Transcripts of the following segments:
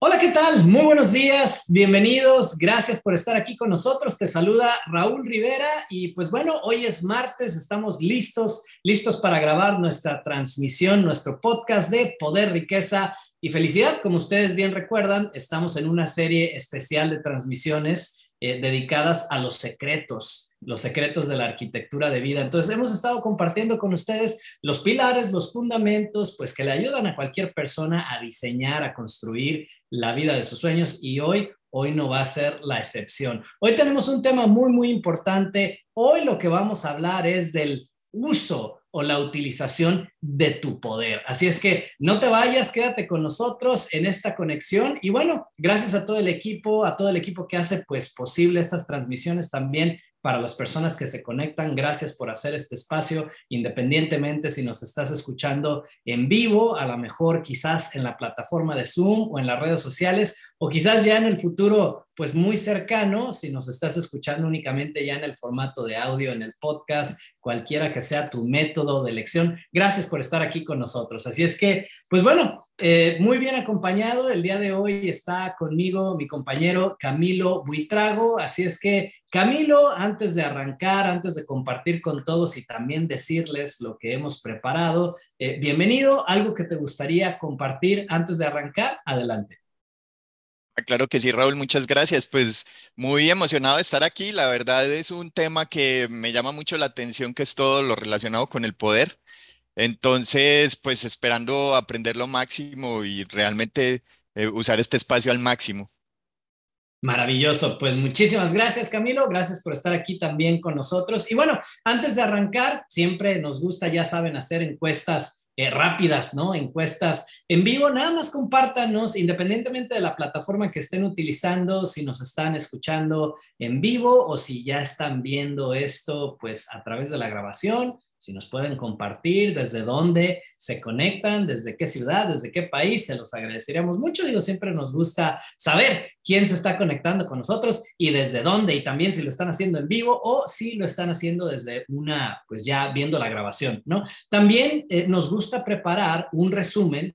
Hola, ¿qué tal? Muy buenos días, bienvenidos, gracias por estar aquí con nosotros. Te saluda Raúl Rivera y pues bueno, hoy es martes, estamos listos, listos para grabar nuestra transmisión, nuestro podcast de Poder, Riqueza y Felicidad. Como ustedes bien recuerdan, estamos en una serie especial de transmisiones eh, dedicadas a los secretos, los secretos de la arquitectura de vida. Entonces, hemos estado compartiendo con ustedes los pilares, los fundamentos, pues que le ayudan a cualquier persona a diseñar, a construir la vida de sus sueños y hoy, hoy no va a ser la excepción. Hoy tenemos un tema muy, muy importante. Hoy lo que vamos a hablar es del uso o la utilización de tu poder. Así es que no te vayas, quédate con nosotros en esta conexión y bueno, gracias a todo el equipo, a todo el equipo que hace pues posible estas transmisiones también para las personas que se conectan. Gracias por hacer este espacio, independientemente si nos estás escuchando en vivo, a lo mejor quizás en la plataforma de Zoom o en las redes sociales, o quizás ya en el futuro, pues muy cercano, si nos estás escuchando únicamente ya en el formato de audio, en el podcast, cualquiera que sea tu método de elección. Gracias por estar aquí con nosotros. Así es que, pues bueno, eh, muy bien acompañado. El día de hoy está conmigo mi compañero Camilo Buitrago. Así es que Camilo, antes de arrancar, antes de compartir con todos y también decirles lo que hemos preparado, eh, bienvenido. ¿Algo que te gustaría compartir antes de arrancar? Adelante. Ah, claro que sí, Raúl, muchas gracias. Pues muy emocionado de estar aquí. La verdad es un tema que me llama mucho la atención, que es todo lo relacionado con el poder. Entonces, pues esperando aprender lo máximo y realmente eh, usar este espacio al máximo. Maravilloso, pues muchísimas gracias Camilo, gracias por estar aquí también con nosotros. Y bueno, antes de arrancar, siempre nos gusta, ya saben, hacer encuestas eh, rápidas, ¿no? Encuestas en vivo, nada más compártanos, independientemente de la plataforma que estén utilizando, si nos están escuchando en vivo o si ya están viendo esto, pues a través de la grabación si nos pueden compartir desde dónde se conectan, desde qué ciudad, desde qué país, se los agradeceríamos mucho. Digo, siempre nos gusta saber quién se está conectando con nosotros y desde dónde, y también si lo están haciendo en vivo o si lo están haciendo desde una, pues ya viendo la grabación, ¿no? También eh, nos gusta preparar un resumen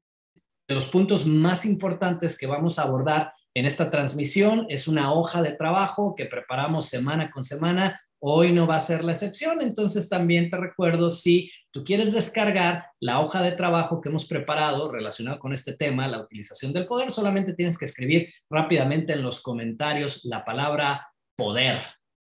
de los puntos más importantes que vamos a abordar en esta transmisión. Es una hoja de trabajo que preparamos semana con semana Hoy no va a ser la excepción, entonces también te recuerdo si tú quieres descargar la hoja de trabajo que hemos preparado relacionado con este tema, la utilización del poder, solamente tienes que escribir rápidamente en los comentarios la palabra poder.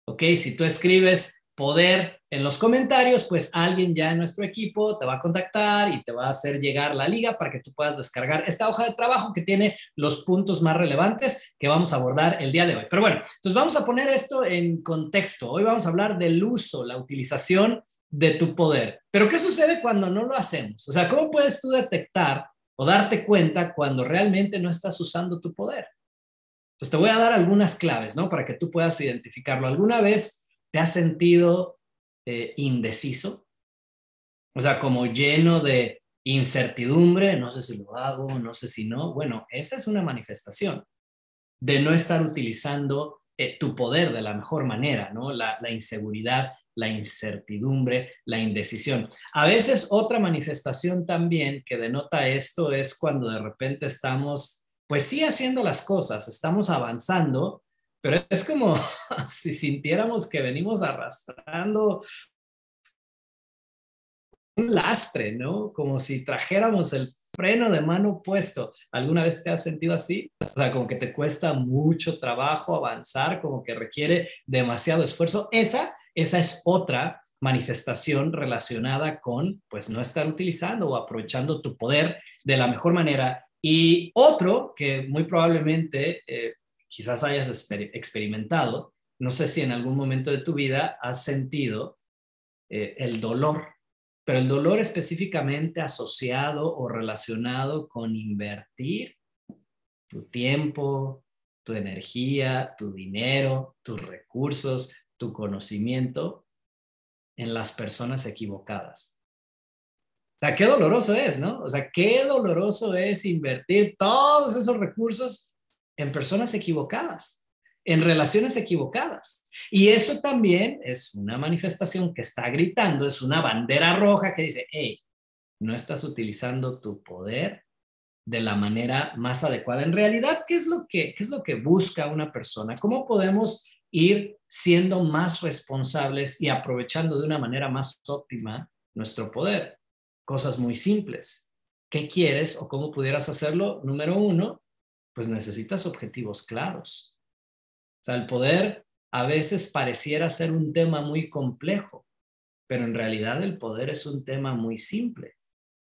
¿Ok? Si tú escribes poder en los comentarios, pues alguien ya en nuestro equipo te va a contactar y te va a hacer llegar la liga para que tú puedas descargar esta hoja de trabajo que tiene los puntos más relevantes que vamos a abordar el día de hoy. Pero bueno, entonces vamos a poner esto en contexto. Hoy vamos a hablar del uso, la utilización de tu poder. Pero ¿qué sucede cuando no lo hacemos? O sea, ¿cómo puedes tú detectar o darte cuenta cuando realmente no estás usando tu poder? Entonces te voy a dar algunas claves, ¿no? Para que tú puedas identificarlo. ¿Alguna vez ¿Te has sentido eh, indeciso? O sea, como lleno de incertidumbre, no sé si lo hago, no sé si no. Bueno, esa es una manifestación de no estar utilizando eh, tu poder de la mejor manera, ¿no? La, la inseguridad, la incertidumbre, la indecisión. A veces otra manifestación también que denota esto es cuando de repente estamos, pues sí, haciendo las cosas, estamos avanzando, pero es como si sintiéramos que venimos arrastrando un lastre, ¿no? Como si trajéramos el freno de mano puesto. ¿Alguna vez te has sentido así? O sea, como que te cuesta mucho trabajo avanzar, como que requiere demasiado esfuerzo. Esa, esa es otra manifestación relacionada con, pues, no estar utilizando o aprovechando tu poder de la mejor manera. Y otro que muy probablemente eh, quizás hayas experimentado, no sé si en algún momento de tu vida has sentido eh, el dolor, pero el dolor específicamente asociado o relacionado con invertir tu tiempo, tu energía, tu dinero, tus recursos, tu conocimiento en las personas equivocadas. O sea, qué doloroso es, ¿no? O sea, qué doloroso es invertir todos esos recursos en personas equivocadas, en relaciones equivocadas. Y eso también es una manifestación que está gritando, es una bandera roja que dice, hey, no estás utilizando tu poder de la manera más adecuada. En realidad, ¿qué es lo que, es lo que busca una persona? ¿Cómo podemos ir siendo más responsables y aprovechando de una manera más óptima nuestro poder? Cosas muy simples. ¿Qué quieres o cómo pudieras hacerlo? Número uno, pues necesitas objetivos claros. O sea, el poder a veces pareciera ser un tema muy complejo, pero en realidad el poder es un tema muy simple.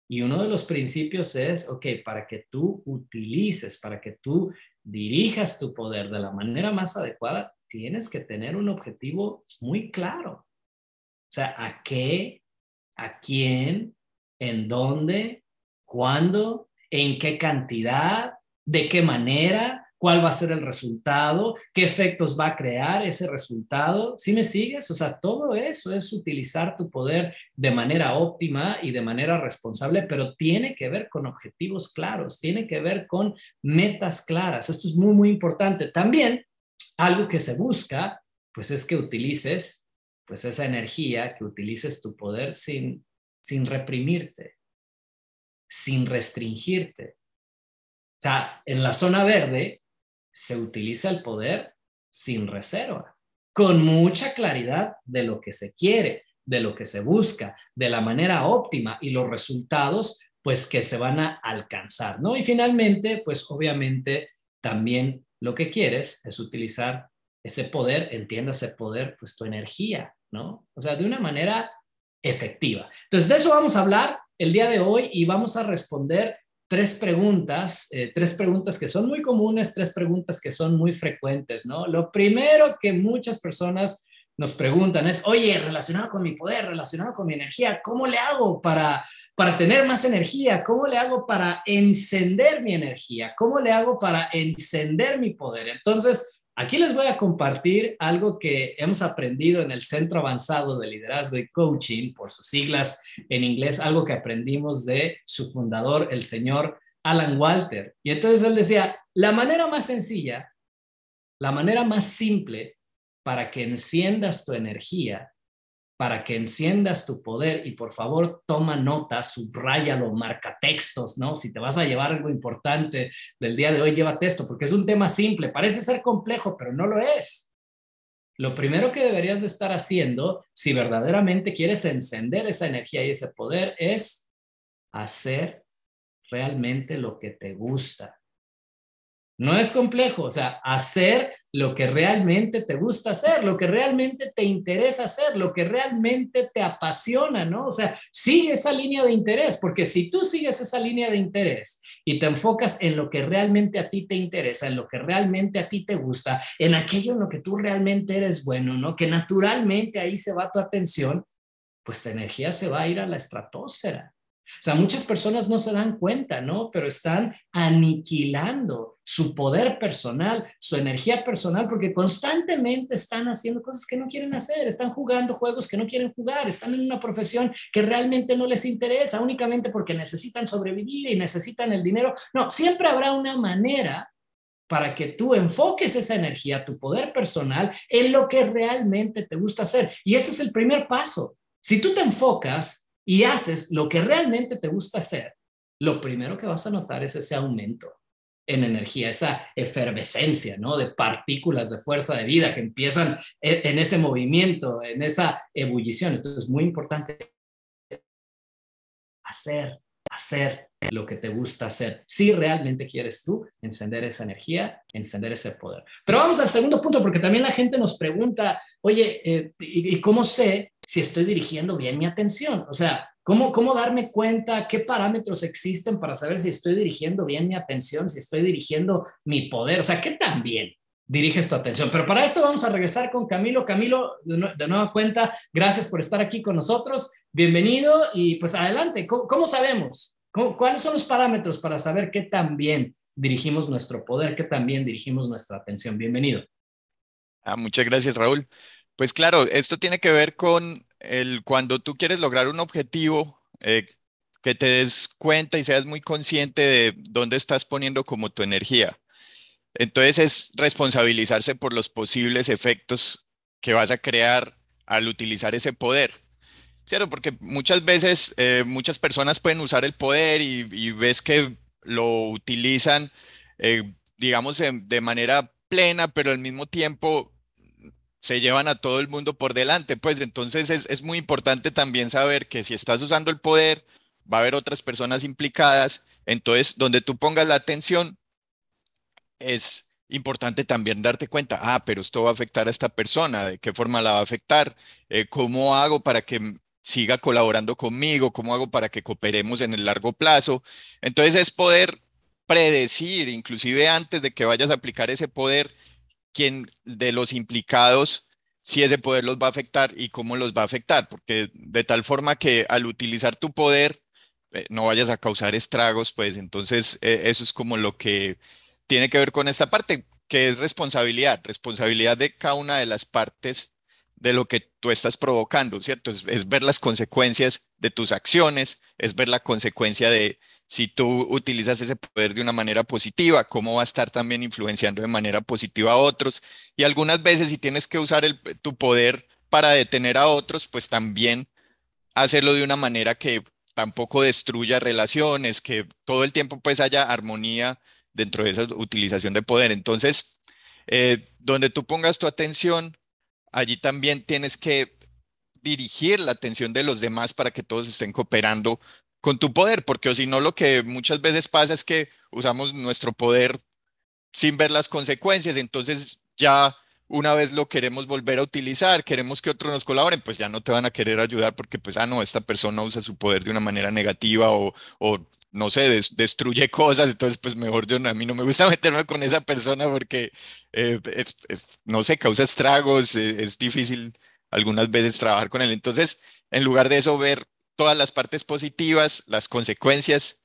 Y uno de los principios es, ok, para que tú utilices, para que tú dirijas tu poder de la manera más adecuada, tienes que tener un objetivo muy claro. O sea, ¿a qué? ¿A quién? ¿En dónde? ¿Cuándo? ¿En qué cantidad? ¿De qué manera? cuál va a ser el resultado, qué efectos va a crear ese resultado. ¿Sí me sigues? O sea, todo eso es utilizar tu poder de manera óptima y de manera responsable, pero tiene que ver con objetivos claros, tiene que ver con metas claras. Esto es muy, muy importante. También algo que se busca, pues es que utilices pues esa energía, que utilices tu poder sin, sin reprimirte, sin restringirte. Sea, en la zona verde, se utiliza el poder sin reserva, con mucha claridad de lo que se quiere, de lo que se busca, de la manera óptima y los resultados pues que se van a alcanzar, ¿no? Y finalmente, pues obviamente también lo que quieres es utilizar ese poder, entiendas ese poder, pues tu energía, ¿no? O sea, de una manera efectiva. Entonces, de eso vamos a hablar el día de hoy y vamos a responder tres preguntas, eh, tres preguntas que son muy comunes, tres preguntas que son muy frecuentes, ¿no? Lo primero que muchas personas nos preguntan es, oye, relacionado con mi poder, relacionado con mi energía, ¿cómo le hago para, para tener más energía? ¿Cómo le hago para encender mi energía? ¿Cómo le hago para encender mi poder? Entonces, Aquí les voy a compartir algo que hemos aprendido en el Centro Avanzado de Liderazgo y Coaching, por sus siglas en inglés, algo que aprendimos de su fundador, el señor Alan Walter. Y entonces él decía, la manera más sencilla, la manera más simple para que enciendas tu energía para que enciendas tu poder y por favor toma nota, subráyalo, marca textos, ¿no? Si te vas a llevar algo importante del día de hoy, llévate esto, porque es un tema simple, parece ser complejo, pero no lo es. Lo primero que deberías de estar haciendo, si verdaderamente quieres encender esa energía y ese poder, es hacer realmente lo que te gusta. No es complejo, o sea, hacer lo que realmente te gusta hacer, lo que realmente te interesa hacer, lo que realmente te apasiona, ¿no? O sea, sigue esa línea de interés, porque si tú sigues esa línea de interés y te enfocas en lo que realmente a ti te interesa, en lo que realmente a ti te gusta, en aquello en lo que tú realmente eres bueno, ¿no? Que naturalmente ahí se va tu atención, pues tu energía se va a ir a la estratosfera. O sea, muchas personas no se dan cuenta, ¿no? Pero están aniquilando su poder personal, su energía personal, porque constantemente están haciendo cosas que no quieren hacer, están jugando juegos que no quieren jugar, están en una profesión que realmente no les interesa, únicamente porque necesitan sobrevivir y necesitan el dinero. No, siempre habrá una manera para que tú enfoques esa energía, tu poder personal, en lo que realmente te gusta hacer. Y ese es el primer paso. Si tú te enfocas y haces lo que realmente te gusta hacer, lo primero que vas a notar es ese aumento en energía, esa efervescencia, ¿no? De partículas de fuerza de vida que empiezan e, en ese movimiento, en esa ebullición. Entonces, es muy importante hacer, hacer lo que te gusta hacer. Si realmente quieres tú encender esa energía, encender ese poder. Pero vamos al segundo punto, porque también la gente nos pregunta, oye, eh, ¿y cómo sé si estoy dirigiendo bien mi atención. O sea, ¿cómo, ¿cómo darme cuenta qué parámetros existen para saber si estoy dirigiendo bien mi atención, si estoy dirigiendo mi poder? O sea, ¿qué tan bien diriges tu atención? Pero para esto vamos a regresar con Camilo. Camilo, de, nueva cuenta, gracias por estar aquí con nosotros. Bienvenido y pues adelante. ¿Cómo, sabemos? ¿Cuáles son los parámetros para saber qué tan bien dirigimos nuestro poder, qué tan bien dirigimos nuestra atención? Bienvenido. Ah, muchas gracias, Raúl. Pues claro, esto tiene que ver con el cuando tú quieres lograr un objetivo, eh, que te des cuenta y seas muy consciente de dónde estás poniendo como tu energía. Entonces es responsabilizarse por los posibles efectos que vas a crear al utilizar ese poder. ¿Cierto? Porque muchas veces eh, muchas personas pueden usar el poder y, ves que lo utilizan, eh, digamos, de manera plena, pero al mismo tiempo se llevan a todo el mundo por delante. Pues entonces es, es muy importante también saber que si estás usando el poder, va a haber otras personas implicadas. Entonces, donde tú pongas la atención, es importante también darte cuenta, ah, pero esto va a afectar a esta persona, de qué forma la va a afectar, eh, cómo hago para que siga colaborando conmigo, cómo hago para que cooperemos en el largo plazo. Entonces es poder predecir, inclusive antes de que vayas a aplicar ese poder, quién de los implicados, si ese poder los va a afectar y cómo los va a afectar, porque de tal forma que al utilizar tu poder eh, no vayas a causar estragos, pues entonces eh, eso es como lo que tiene que ver con esta parte, que es responsabilidad, responsabilidad de cada una de las partes de lo que tú estás provocando, ¿cierto? Es, ver las consecuencias de tus acciones, es ver la consecuencia de si tú utilizas ese poder de una manera positiva, cómo va a estar también influenciando de manera positiva a otros. Y algunas veces si tienes que usar tu poder para detener a otros, pues también hacerlo de una manera que tampoco destruya relaciones, que todo el tiempo pues haya armonía dentro de esa utilización de poder. Entonces, eh, donde tú pongas tu atención, allí también tienes que dirigir la atención de los demás para que todos estén cooperando con tu poder, porque si no lo que muchas veces pasa es que usamos nuestro poder sin ver las consecuencias, entonces ya una vez lo queremos volver a utilizar, queremos que otros nos colaboren, pues ya no te van a querer ayudar porque pues, ah, no, esta persona usa su poder de una manera negativa o, o no sé, destruye cosas, entonces pues mejor yo, a mí no me gusta meterme con esa persona porque, eh, es, no sé, causa estragos, eh, es difícil algunas veces trabajar con él. Entonces, en lugar de eso, ver todas las partes positivas, las consecuencias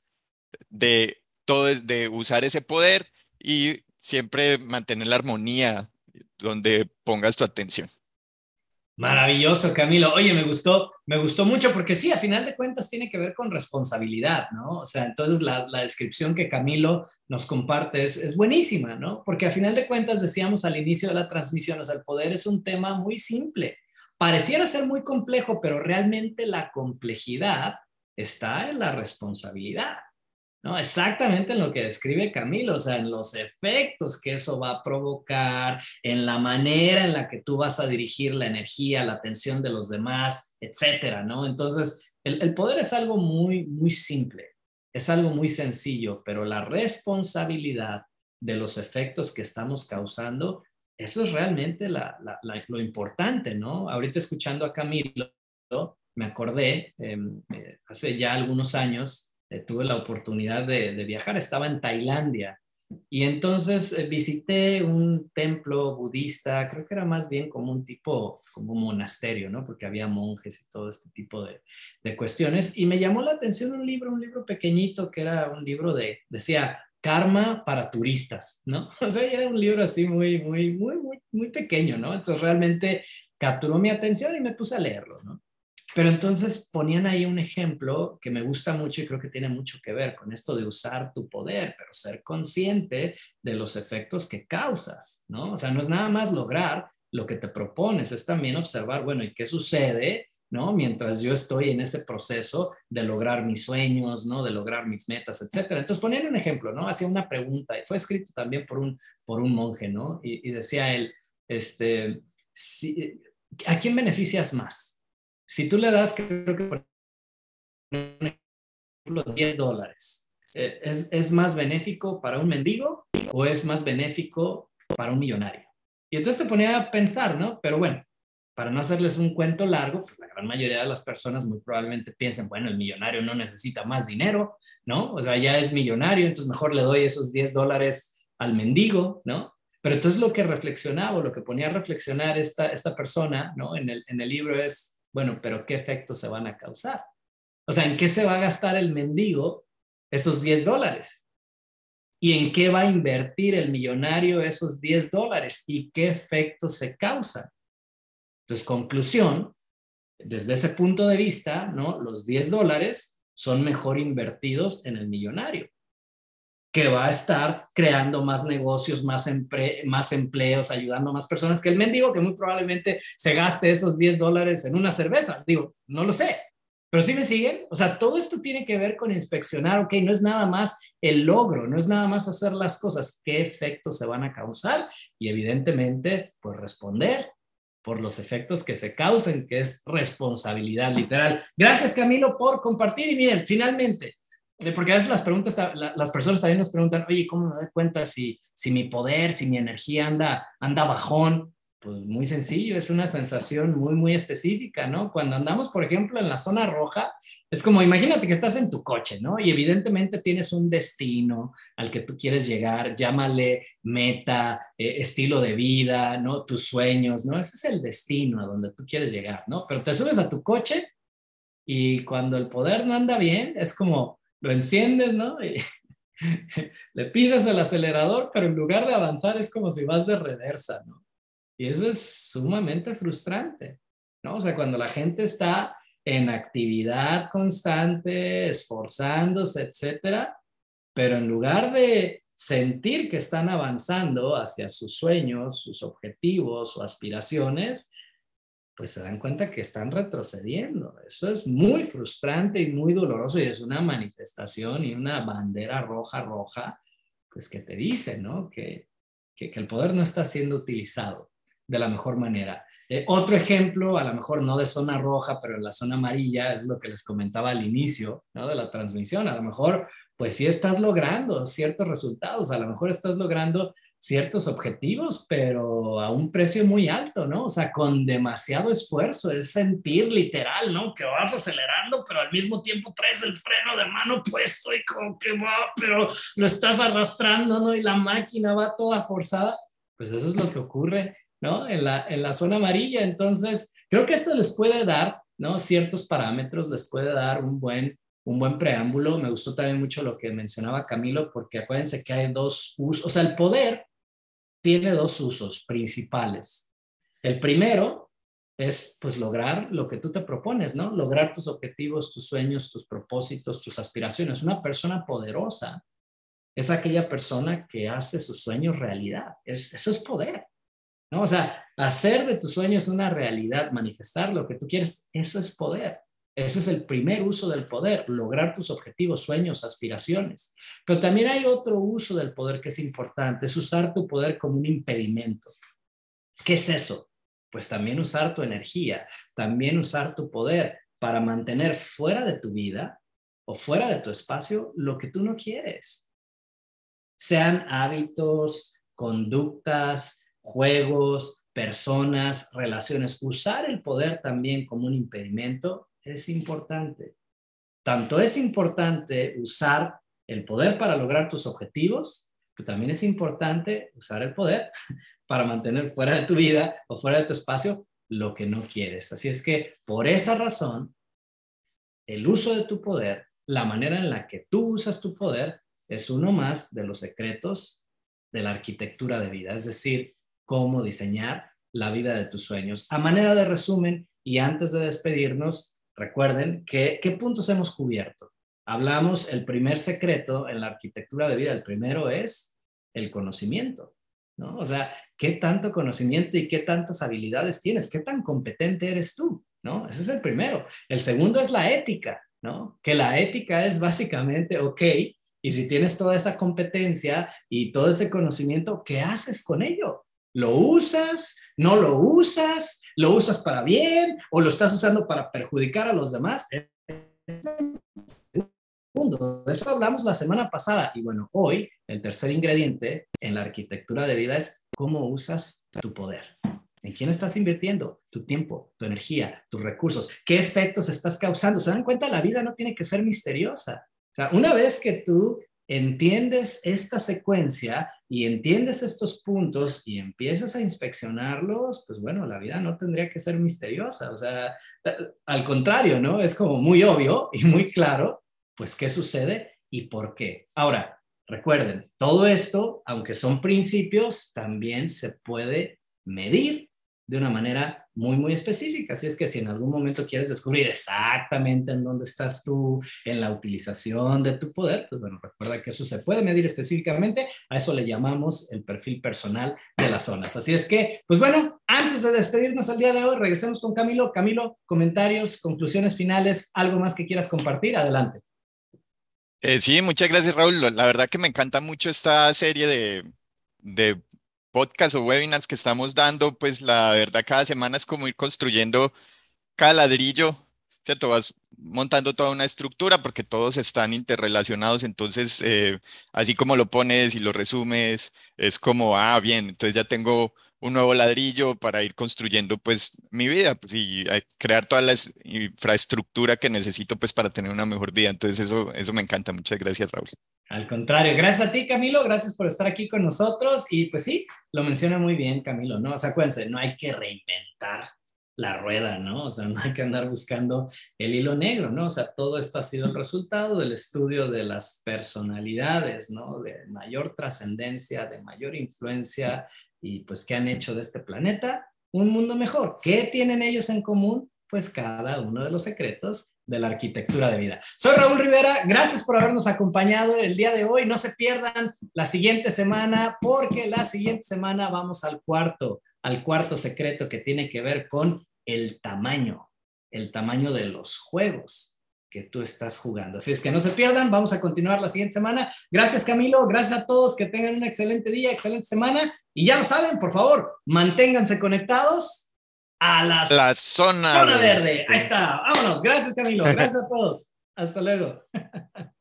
de todo, de usar ese poder y siempre mantener la armonía donde pongas tu atención. Maravilloso, Camilo. Oye, me gustó, me gustó mucho porque sí, a final de cuentas tiene que ver con responsabilidad, ¿no? O sea, entonces la, descripción que Camilo nos comparte es, es, buenísima, ¿no? Porque a final de cuentas decíamos al inicio de la transmisión, o sea, el poder es un tema muy simple. Pareciera ser muy complejo, pero realmente la complejidad está en la responsabilidad. ¿no? Exactamente en lo que describe Camilo, o sea, en los efectos que eso va a provocar, en la manera en la que tú vas a dirigir la energía, la atención de los demás, etcétera, ¿no? Entonces, el, el poder es algo muy, muy simple, es algo muy sencillo, pero la responsabilidad de los efectos que estamos causando, eso es realmente lo importante, ¿no? Ahorita escuchando a Camilo, me acordé, em, eh, hace ya algunos años, eh, tuve la oportunidad de, viajar, estaba en Tailandia y entonces eh, visité un templo budista, creo que era más bien como un tipo, como un monasterio, ¿no? Porque había monjes y todo este tipo de, de cuestiones. Y me llamó la atención un libro, un libro pequeñito, que era un libro de, decía, Karma para turistas, ¿no? O sea, era un libro así muy, muy, muy, muy, muy pequeño, ¿no? Entonces realmente capturó mi atención y me puse a leerlo, ¿no? Pero entonces ponían ahí un ejemplo que me gusta mucho y creo que tiene mucho que ver con esto de usar tu poder, pero ser consciente de los efectos que causas, ¿no? O sea, no es nada más lograr lo que te propones, es también observar, bueno, ¿y qué sucede? ¿No? Mientras yo estoy en ese proceso de lograr mis sueños, ¿no? De lograr mis metas, etcétera. Entonces ponían un ejemplo, ¿no? Hacía una pregunta y fue escrito también por un, por un monje, ¿no? Y, y decía él, este, si, ¿a quién beneficias más? Si tú le das, creo que por ejemplo, 10 dólares, eh, ¿es, ¿es más benéfico para un mendigo o es más benéfico para un millonario? Y entonces te ponía a pensar, ¿no? Pero bueno, para no hacerles un cuento largo, pues la gran mayoría de las personas muy probablemente piensen, bueno, el millonario no necesita más dinero, ¿no? O sea, ya es millonario, entonces mejor le doy esos 10 dólares al mendigo, ¿no? Pero entonces lo que reflexionaba, lo que ponía a reflexionar esta, esta persona, ¿no? En el, en el libro es, bueno, pero ¿qué efectos se van a causar? O sea, ¿en qué se va a gastar el mendigo esos 10 dólares? ¿Y en qué va a invertir el millonario esos 10 dólares? ¿Y qué efectos se causan? Entonces, conclusión, desde ese punto de vista. Los 10 dólares son mejor invertidos en el millonario que va a estar creando más negocios, más, más empleos, ayudando a más personas que el mendigo que muy probablemente se gaste esos 10 dólares en una cerveza. Digo, no lo sé, Pero sí me siguen, o sea, todo esto tiene que ver con inspeccionar, ok, no es nada más el logro, no es nada más hacer las cosas, qué efectos se van a causar y evidentemente, pues responder por los efectos que se causen, que es responsabilidad literal. Gracias Camilo por compartir y miren, finalmente, eh, porque a veces las preguntas, las personas también nos preguntan, oye, ¿cómo me doy cuenta si, si mi poder, si mi energía anda, anda bajón? Pues muy sencillo, es una sensación muy, muy específica, ¿no? Cuando andamos, por ejemplo, en la zona roja, es como, imagínate que estás en tu coche, ¿no? Y evidentemente tienes un destino al que tú quieres llegar, llámale meta, eh, estilo de vida, ¿no? Tus sueños, ¿no? Ese es el destino a donde tú quieres llegar, ¿no? Pero te subes a tu coche y cuando el poder no anda bien, es como, lo enciendes, ¿no? Y le pisas el acelerador, pero en lugar de avanzar es como si vas de reversa, ¿no? Y eso es sumamente frustrante, ¿no? O sea, cuando la gente está en actividad constante, esforzándose, etcétera, pero en lugar de sentir que están avanzando hacia sus sueños, sus objetivos o aspiraciones, pues se dan cuenta que están retrocediendo. Eso es muy frustrante y muy doloroso y es una manifestación y una bandera roja, roja, pues que te dice, ¿no? Que, que, que el poder no está siendo utilizado de la mejor manera. Eh, otro ejemplo, a lo mejor no de zona roja, pero en la zona amarilla, es lo que les comentaba al inicio ¿no? de la transmisión. A lo mejor, pues sí estás logrando ciertos resultados, a lo mejor estás logrando ciertos objetivos, pero a un precio muy alto, ¿no? O sea, con demasiado esfuerzo, es sentir literal, ¿no? Que vas acelerando, pero al mismo tiempo traes el freno de mano puesto y como que va, pero lo estás arrastrando, ¿no? Y la máquina va toda forzada. Pues eso es lo que ocurre ¿no? En la, en la zona amarilla. Entonces, creo que esto les puede dar, ¿no? Ciertos parámetros, les puede dar un buen, un buen preámbulo. Me gustó también mucho lo que mencionaba Camilo, porque acuérdense que hay dos usos, o sea, el poder tiene dos usos principales. El primero es pues lograr lo que tú te propones, ¿no? Lograr tus objetivos, tus sueños, tus propósitos, tus aspiraciones. Una persona poderosa es aquella persona que hace sus sueños realidad. Es, eso es poder. ¿No? O sea, hacer de tus sueños una realidad, manifestar lo que tú quieres, eso es poder. Ese es el primer uso del poder, lograr tus objetivos, sueños, aspiraciones. Pero también hay otro uso del poder que es importante, es usar tu poder como un impedimento. ¿Qué es eso? Pues también usar tu energía, también usar tu poder para mantener fuera de tu vida o fuera de tu espacio lo que tú no quieres. Sean hábitos, conductas, juegos, personas, relaciones. Usar el poder también como un impedimento es importante. Tanto es importante usar el poder para lograr tus objetivos, pero también es importante usar el poder para mantener fuera de tu vida o fuera de tu espacio lo que no quieres. Así es que por esa razón, el uso de tu poder, la manera en la que tú usas tu poder, es uno más de los secretos de la arquitectura de vida. Es decir, cómo diseñar la vida de tus sueños. A manera de resumen, y antes de despedirnos, recuerden que, qué puntos hemos cubierto. Hablamos, el primer secreto en la arquitectura de vida, el primero es el conocimiento, ¿no? O sea, ¿qué tanto conocimiento y qué tantas habilidades tienes? ¿Qué tan competente eres tú? ¿No? Ese es el primero. El segundo es la ética, ¿no? Que la ética es básicamente, ok, y si tienes toda esa competencia y todo ese conocimiento, ¿qué haces con ello? ¿Lo usas? ¿No lo usas? ¿Lo usas para bien o lo estás usando para perjudicar a los demás? De eso hablamos la semana pasada. Y bueno, hoy el tercer ingrediente en la arquitectura de vida es cómo usas tu poder. ¿En quién estás invirtiendo? Tu tiempo, tu energía, tus recursos. ¿Qué efectos estás causando? ¿Se dan cuenta? La vida no tiene que ser misteriosa. O sea, una vez que tú entiendes esta secuencia y entiendes estos puntos y empiezas a inspeccionarlos, pues bueno, la vida no tendría que ser misteriosa. O sea, al contrario, ¿no? Es como muy obvio y muy claro, pues qué sucede y por qué. Ahora, recuerden, todo esto, aunque son principios, también se puede medir de una manera muy, muy específica. Así es que si en algún momento quieres descubrir exactamente en dónde estás tú, en la utilización de tu poder, pues bueno, recuerda que eso se puede medir específicamente. A eso le llamamos el perfil personal de las zonas. Así es que, pues bueno, antes de despedirnos al día de hoy, regresemos con Camilo. Camilo, comentarios, conclusiones finales, algo más que quieras compartir, adelante. Eh, sí, muchas gracias, Raúl. La verdad que me encanta mucho esta serie de, de podcast o webinars que estamos dando, pues la verdad cada semana es como ir construyendo cada ladrillo, ¿cierto? Vas montando toda una estructura porque todos están interrelacionados, entonces eh, así como lo pones y lo resumes, es como, ah, bien, entonces ya tengo un nuevo ladrillo para ir construyendo pues mi vida pues, y crear toda la infraestructura que necesito pues para tener una mejor vida. Entonces eso, eso me encanta. Muchas gracias, Raúl. Al contrario, gracias a ti, Camilo, gracias por estar aquí con nosotros. Y pues sí, lo menciona muy bien, Camilo, ¿no? O sea, acuérdense, no hay que reinventar la rueda, ¿no? O sea, no hay que andar buscando el hilo negro, ¿no? O sea, todo esto ha sido el resultado del estudio de las personalidades, ¿no? De mayor trascendencia, de mayor influencia y pues qué han hecho de este planeta un mundo mejor. ¿Qué tienen ellos en común? Pues cada uno de los secretos de la arquitectura de vida. Soy Raúl Rivera, gracias por habernos acompañado el día de hoy. No se pierdan la siguiente semana porque la siguiente semana vamos al cuarto, al cuarto secreto que tiene que ver con el tamaño, el tamaño de los juegos que tú estás jugando. Así es que no se pierdan, vamos a continuar la siguiente semana. Gracias Camilo, gracias a todos, que tengan un excelente día, excelente semana y ya lo saben, por favor, manténganse conectados a las la zona, zona verde. Ahí está, vámonos. Gracias Camilo, gracias a todos. Hasta luego.